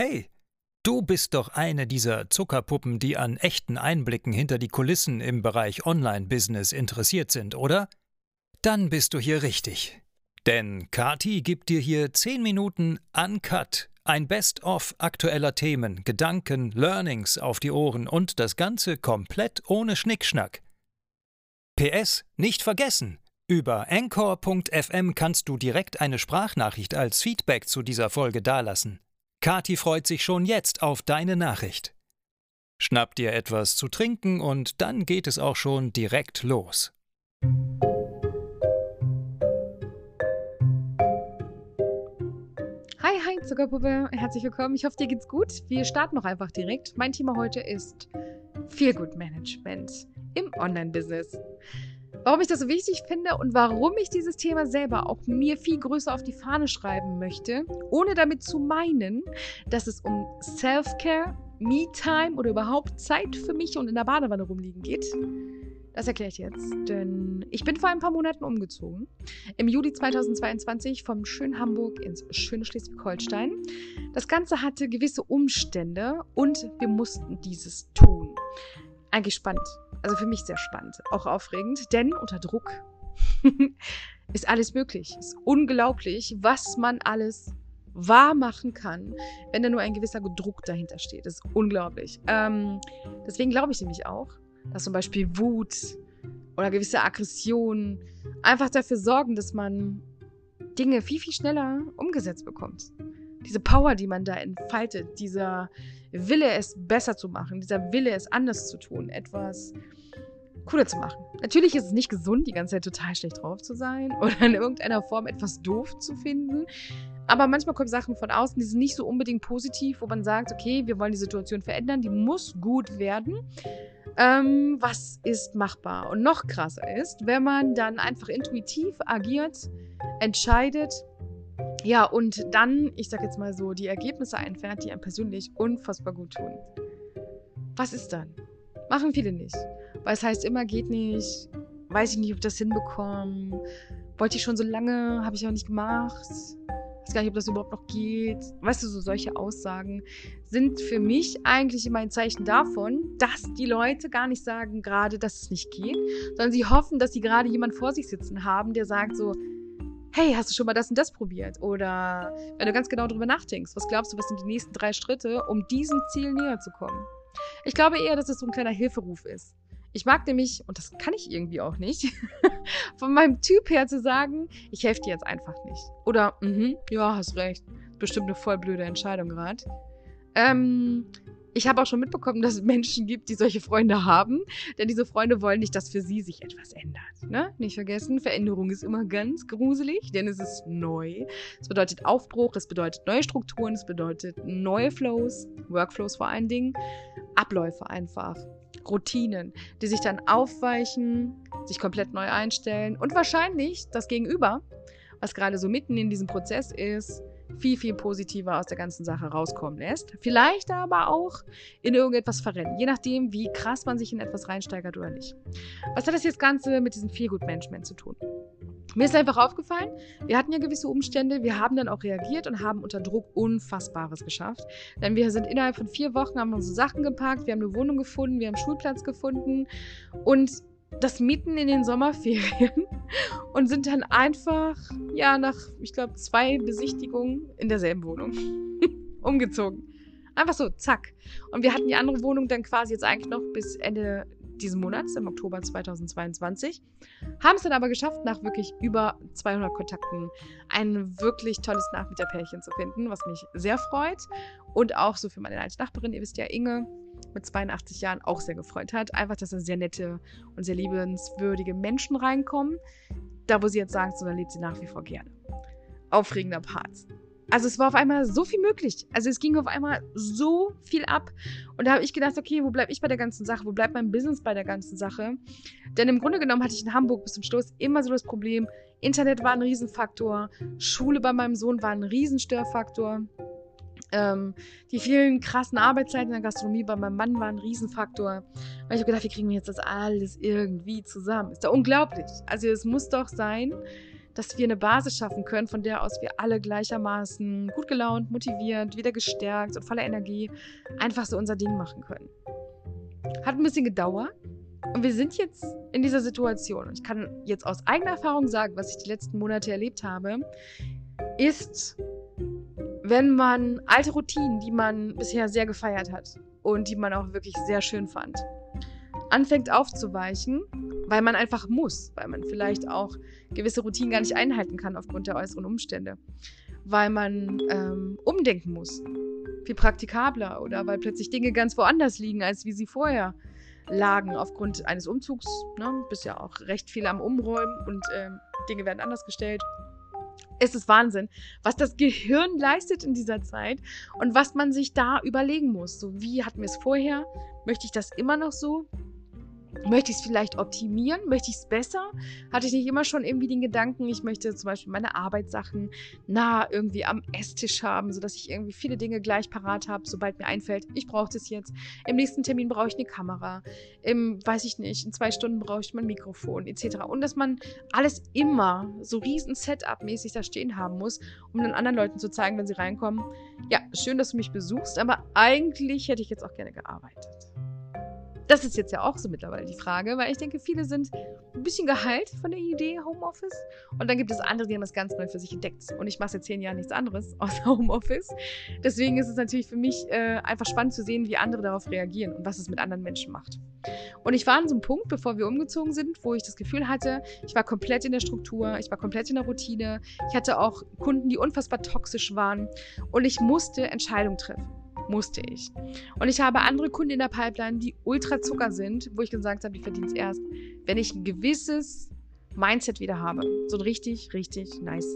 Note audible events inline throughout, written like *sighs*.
Hey, du bist doch eine dieser Zuckerpuppen, die an echten Einblicken hinter die Kulissen im Bereich Online-Business interessiert sind, oder? Dann bist du hier richtig. Denn Kati gibt dir hier 10 Minuten uncut, ein Best-of aktueller Themen, Gedanken, Learnings auf die Ohren und das Ganze komplett ohne Schnickschnack. PS, nicht vergessen! Über anchor.fm kannst du direkt eine Sprachnachricht als Feedback zu dieser Folge dalassen. Kati freut sich schon jetzt auf deine Nachricht. Schnapp dir etwas zu trinken und dann geht es auch schon direkt los. Hi, hi, Zuckerpuppe. Herzlich willkommen. Ich hoffe, dir geht's gut. Wir starten noch einfach direkt. Mein Thema heute ist Feelgood Management im Online-Business. Warum ich das so wichtig finde und warum ich dieses Thema selber auch mir viel größer auf die Fahne schreiben möchte, ohne damit zu meinen, dass es um Self-Care, Me-Time oder überhaupt Zeit für mich und in der Badewanne rumliegen geht. Das erkläre ich jetzt, denn ich bin vor ein paar Monaten umgezogen. Im Juli 2022 vom schönen Hamburg ins schöne Schleswig-Holstein. Das Ganze hatte gewisse Umstände und wir mussten dieses tun. Eigentlich spannend. Also für mich sehr spannend, auch aufregend, denn unter Druck *laughs* ist alles möglich. Ist unglaublich, was man alles wahr machen kann, wenn da nur ein gewisser Druck dahinter steht. Das ist unglaublich. Ähm, deswegen glaube ich nämlich auch, dass zum Beispiel Wut oder gewisse Aggressionen einfach dafür sorgen, dass man Dinge viel, viel schneller umgesetzt bekommt. Diese Power, die man da entfaltet, dieser Wille, es besser zu machen, dieser Wille, es anders zu tun, etwas cooler zu machen. Natürlich ist es nicht gesund, die ganze Zeit total schlecht drauf zu sein *laughs* oder in irgendeiner Form etwas doof zu finden. Aber manchmal kommen Sachen von außen, die sind nicht so unbedingt positiv, wo man sagt, okay, wir wollen die Situation verändern, die muss gut werden. Ähm, was ist machbar? Und noch krasser ist, wenn man dann einfach intuitiv agiert, entscheidet, ja, und dann, ich sag jetzt mal so, die Ergebnisse einfährt, die einem persönlich unfassbar gut tun. Was ist dann? Machen viele nicht. Weil es heißt immer, geht nicht, weiß ich nicht, ob ich das hinbekomme. Wollte ich schon so lange, habe ich auch nicht gemacht. Weiß gar nicht, ob das überhaupt noch geht. Weißt du, so solche Aussagen sind für mich eigentlich immer ein Zeichen davon, dass die Leute gar nicht sagen gerade, dass es nicht geht, sondern sie hoffen, dass sie gerade jemand vor sich sitzen haben, der sagt so, hey, hast du schon mal das und das probiert? Oder wenn du ganz genau darüber nachdenkst, was glaubst du, was sind die nächsten drei Schritte, um diesem Ziel näher zu kommen? Ich glaube eher, dass es so ein kleiner Hilferuf ist. Ich mag nämlich, und das kann ich irgendwie auch nicht, *laughs* von meinem Typ her zu sagen, ich helfe dir jetzt einfach nicht. Oder, mhm, ja, hast recht. Bestimmt eine voll blöde Entscheidung gerade. Ähm, ich habe auch schon mitbekommen, dass es Menschen gibt, die solche Freunde haben, denn diese Freunde wollen nicht, dass für sie sich etwas ändert. Ne? Nicht vergessen, Veränderung ist immer ganz gruselig, denn es ist neu. Es bedeutet Aufbruch, es bedeutet neue Strukturen, es bedeutet neue Flows, Workflows vor allen Dingen, Abläufe einfach. Routinen, die sich dann aufweichen, sich komplett neu einstellen und wahrscheinlich das Gegenüber, was gerade so mitten in diesem Prozess ist, viel, viel positiver aus der ganzen Sache rauskommen lässt. Vielleicht aber auch in irgendetwas verrennen, je nachdem, wie krass man sich in etwas reinsteigert oder nicht. Was hat das jetzt Ganze mit diesem Feelgood-Management zu tun? Mir ist einfach aufgefallen, wir hatten ja gewisse Umstände, wir haben dann auch reagiert und haben unter Druck Unfassbares geschafft. Denn wir sind innerhalb von vier Wochen, haben unsere Sachen gepackt, wir haben eine Wohnung gefunden, wir haben einen Schulplatz gefunden und das mitten in den Sommerferien *laughs* und sind dann einfach, ja, nach, ich glaube, zwei Besichtigungen in derselben Wohnung *laughs* umgezogen. Einfach so, zack. Und wir hatten die andere Wohnung dann quasi jetzt eigentlich noch bis Ende diesen Monats, im Oktober 2022. Haben es dann aber geschafft, nach wirklich über 200 Kontakten ein wirklich tolles Nachmieterpärchen zu finden, was mich sehr freut. Und auch so für meine alte Nachbarin, ihr wisst ja, Inge, mit 82 Jahren auch sehr gefreut hat. Einfach, dass da sehr nette und sehr liebenswürdige Menschen reinkommen. Da, wo sie jetzt sagt, so, da lebt sie nach wie vor gerne. Aufregender Part also es war auf einmal so viel möglich. Also es ging auf einmal so viel ab. Und da habe ich gedacht, okay, wo bleibe ich bei der ganzen Sache? Wo bleibt mein Business bei der ganzen Sache? Denn im Grunde genommen hatte ich in Hamburg bis zum Schluss immer so das Problem, Internet war ein Riesenfaktor, Schule bei meinem Sohn war ein Riesenstörfaktor. Ähm, die vielen krassen Arbeitszeiten in der Gastronomie bei meinem Mann waren ein Riesenfaktor. Weil ich habe gedacht, wie kriegen wir jetzt das alles irgendwie zusammen? Ist doch unglaublich. Also es muss doch sein, dass wir eine Basis schaffen können, von der aus wir alle gleichermaßen gut gelaunt, motiviert, wieder gestärkt und voller Energie einfach so unser Ding machen können. Hat ein bisschen gedauert. Und wir sind jetzt in dieser Situation. Und ich kann jetzt aus eigener Erfahrung sagen, was ich die letzten Monate erlebt habe, ist, wenn man alte Routinen, die man bisher sehr gefeiert hat und die man auch wirklich sehr schön fand, anfängt aufzuweichen, weil man einfach muss, weil man vielleicht auch gewisse Routinen gar nicht einhalten kann aufgrund der äußeren Umstände, weil man ähm, umdenken muss, viel praktikabler oder weil plötzlich Dinge ganz woanders liegen, als wie sie vorher lagen aufgrund eines Umzugs. Ne? Bist ja auch recht viel am Umräumen und ähm, Dinge werden anders gestellt. Es ist Wahnsinn, was das Gehirn leistet in dieser Zeit und was man sich da überlegen muss. So, wie hatten wir es vorher? Möchte ich das immer noch so? Möchte ich es vielleicht optimieren? Möchte ich es besser? Hatte ich nicht immer schon irgendwie den Gedanken, ich möchte zum Beispiel meine Arbeitssachen nah irgendwie am Esstisch haben, sodass ich irgendwie viele Dinge gleich parat habe, sobald mir einfällt, ich brauche das jetzt. Im nächsten Termin brauche ich eine Kamera. Im, weiß ich nicht, in zwei Stunden brauche ich mein Mikrofon, etc. Und dass man alles immer so riesen Setup-mäßig da stehen haben muss, um den anderen Leuten zu zeigen, wenn sie reinkommen, ja, schön, dass du mich besuchst, aber eigentlich hätte ich jetzt auch gerne gearbeitet. Das ist jetzt ja auch so mittlerweile die Frage, weil ich denke, viele sind ein bisschen geheilt von der Idee Homeoffice. Und dann gibt es andere, die haben das ganz neu für sich entdeckt. Und ich mache seit zehn Jahren nichts anderes *laughs* außer Homeoffice. Deswegen ist es natürlich für mich äh, einfach spannend zu sehen, wie andere darauf reagieren und was es mit anderen Menschen macht. Und ich war an so einem Punkt, bevor wir umgezogen sind, wo ich das Gefühl hatte, ich war komplett in der Struktur, ich war komplett in der Routine. Ich hatte auch Kunden, die unfassbar toxisch waren. Und ich musste Entscheidungen treffen musste ich. Und ich habe andere Kunden in der Pipeline, die ultra Zucker sind, wo ich gesagt habe, die verdienen es erst, wenn ich ein gewisses Mindset wieder habe. So ein richtig, richtig nice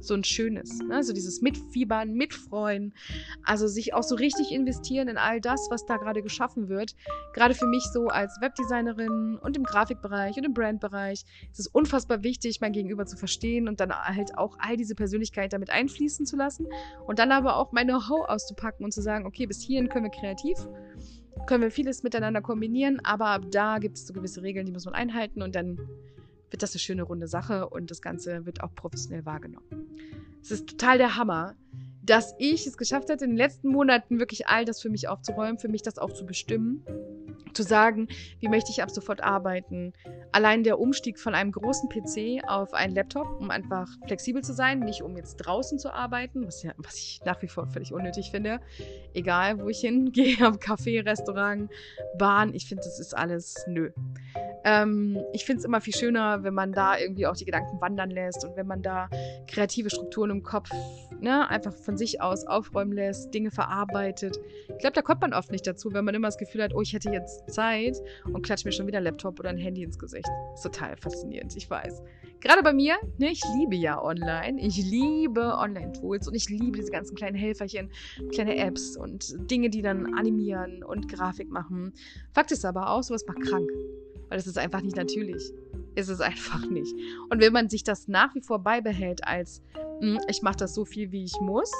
so ein schönes. Ne? So dieses Mitfiebern, Mitfreuen. Also sich auch so richtig investieren in all das, was da gerade geschaffen wird. Gerade für mich so als Webdesignerin und im Grafikbereich und im Brandbereich ist es unfassbar wichtig, mein Gegenüber zu verstehen und dann halt auch all diese Persönlichkeit damit einfließen zu lassen. Und dann aber auch mein Know-how auszupacken und zu sagen, okay, bis hierhin können wir kreativ können wir vieles miteinander kombinieren, aber ab da gibt es so gewisse Regeln, die muss man einhalten und dann wird das eine schöne runde Sache und das Ganze wird auch professionell wahrgenommen. Es ist total der Hammer, dass ich es geschafft hatte, in den letzten Monaten wirklich all das für mich aufzuräumen, für mich das auch zu bestimmen, zu sagen, wie möchte ich ab sofort arbeiten. Allein der Umstieg von einem großen PC auf einen Laptop, um einfach flexibel zu sein, nicht um jetzt draußen zu arbeiten, was, ja, was ich nach wie vor völlig unnötig finde. Egal, wo ich hingehe, *laughs* am Café, Restaurant, Bahn, ich finde, das ist alles nö. Ähm, ich finde es immer viel schöner, wenn man da irgendwie auch die Gedanken wandern lässt und wenn man da kreative Strukturen im Kopf ne, einfach von sich aus aufräumen lässt, Dinge verarbeitet. Ich glaube, da kommt man oft nicht dazu, wenn man immer das Gefühl hat, oh, ich hätte jetzt Zeit und klatscht mir schon wieder ein Laptop oder ein Handy ins Gesicht. ist total faszinierend, ich weiß. Gerade bei mir, ne, ich liebe ja online. Ich liebe Online-Tools und ich liebe diese ganzen kleinen Helferchen, kleine Apps und Dinge, die dann animieren und Grafik machen. Fakt ist aber auch, sowas macht krank weil es ist einfach nicht natürlich. Ist es einfach *laughs* nicht. Und wenn man sich das nach wie vor beibehält als, mh, hm, ich mache das so viel, wie ich muss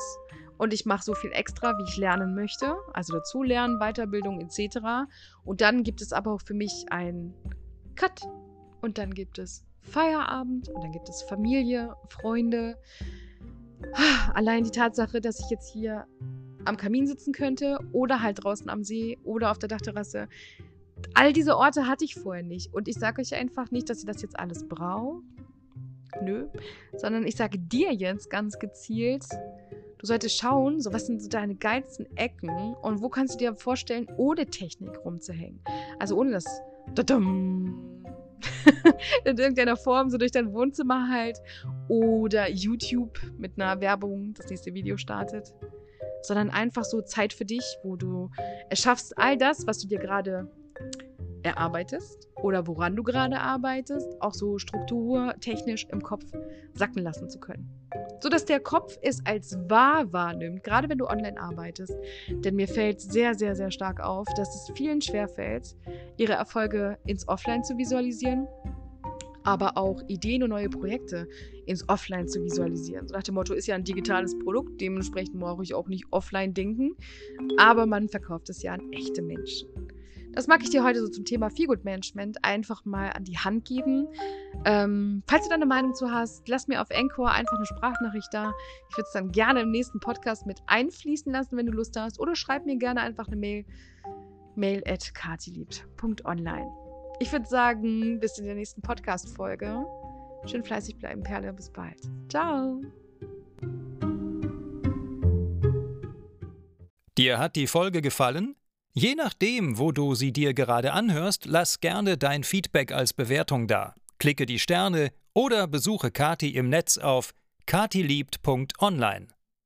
und ich mache so viel extra, wie ich lernen möchte, also dazu lernen, Weiterbildung etc. Und dann gibt es aber auch für mich ein Cut und dann gibt es Feierabend und dann gibt es Familie, Freunde. *sighs* Allein die Tatsache, dass ich jetzt hier am Kamin sitzen könnte oder halt draußen am See oder auf der Dachterrasse, all diese Orte hatte ich vorher nicht. Und ich sage euch einfach nicht, dass ihr das jetzt alles braucht. Nö. Sondern ich sage dir jetzt ganz gezielt, du solltest schauen, so was sind so deine geilsten Ecken und wo kannst du dir vorstellen, ohne Technik rumzuhängen. Also ohne das *laughs* in irgendeiner Form so durch dein Wohnzimmer halt oder YouTube mit einer Werbung das nächste Video startet, sondern einfach so Zeit für dich, wo du erschaffst all das, was du dir gerade erarbeitest oder woran du gerade arbeitest, auch so strukturtechnisch im Kopf sacken lassen zu können. So dass der Kopf es als wahr wahrnimmt, gerade wenn du online arbeitest. Denn mir fällt sehr, sehr, sehr stark auf, dass es vielen schwerfällt, ihre Erfolge ins Offline zu visualisieren, aber auch Ideen und neue Projekte ins Offline zu visualisieren. So nach dem Motto, ist ja ein digitales Produkt, dementsprechend brauche ich auch nicht offline denken, aber man verkauft es ja an echte Menschen. Das mag ich dir heute so zum Thema Feelgood Management einfach mal an die Hand geben. Ähm, falls du da eine Meinung zu hast, lass mir auf Encore einfach eine Sprachnachricht da. Ich würde es dann gerne im nächsten Podcast mit einfließen lassen, wenn du Lust hast. Oder schreib mir gerne einfach eine Mail. Mail at kartiliebt.online. Ich würde sagen, bis in der nächsten Podcast-Folge. Schön fleißig bleiben, Perle. Bis bald. Ciao. Dir hat die Folge gefallen? Je nachdem, wo du sie dir gerade anhörst, lass gerne dein Feedback als Bewertung da. Klicke die Sterne oder besuche Kati im Netz auf katiliebt.online.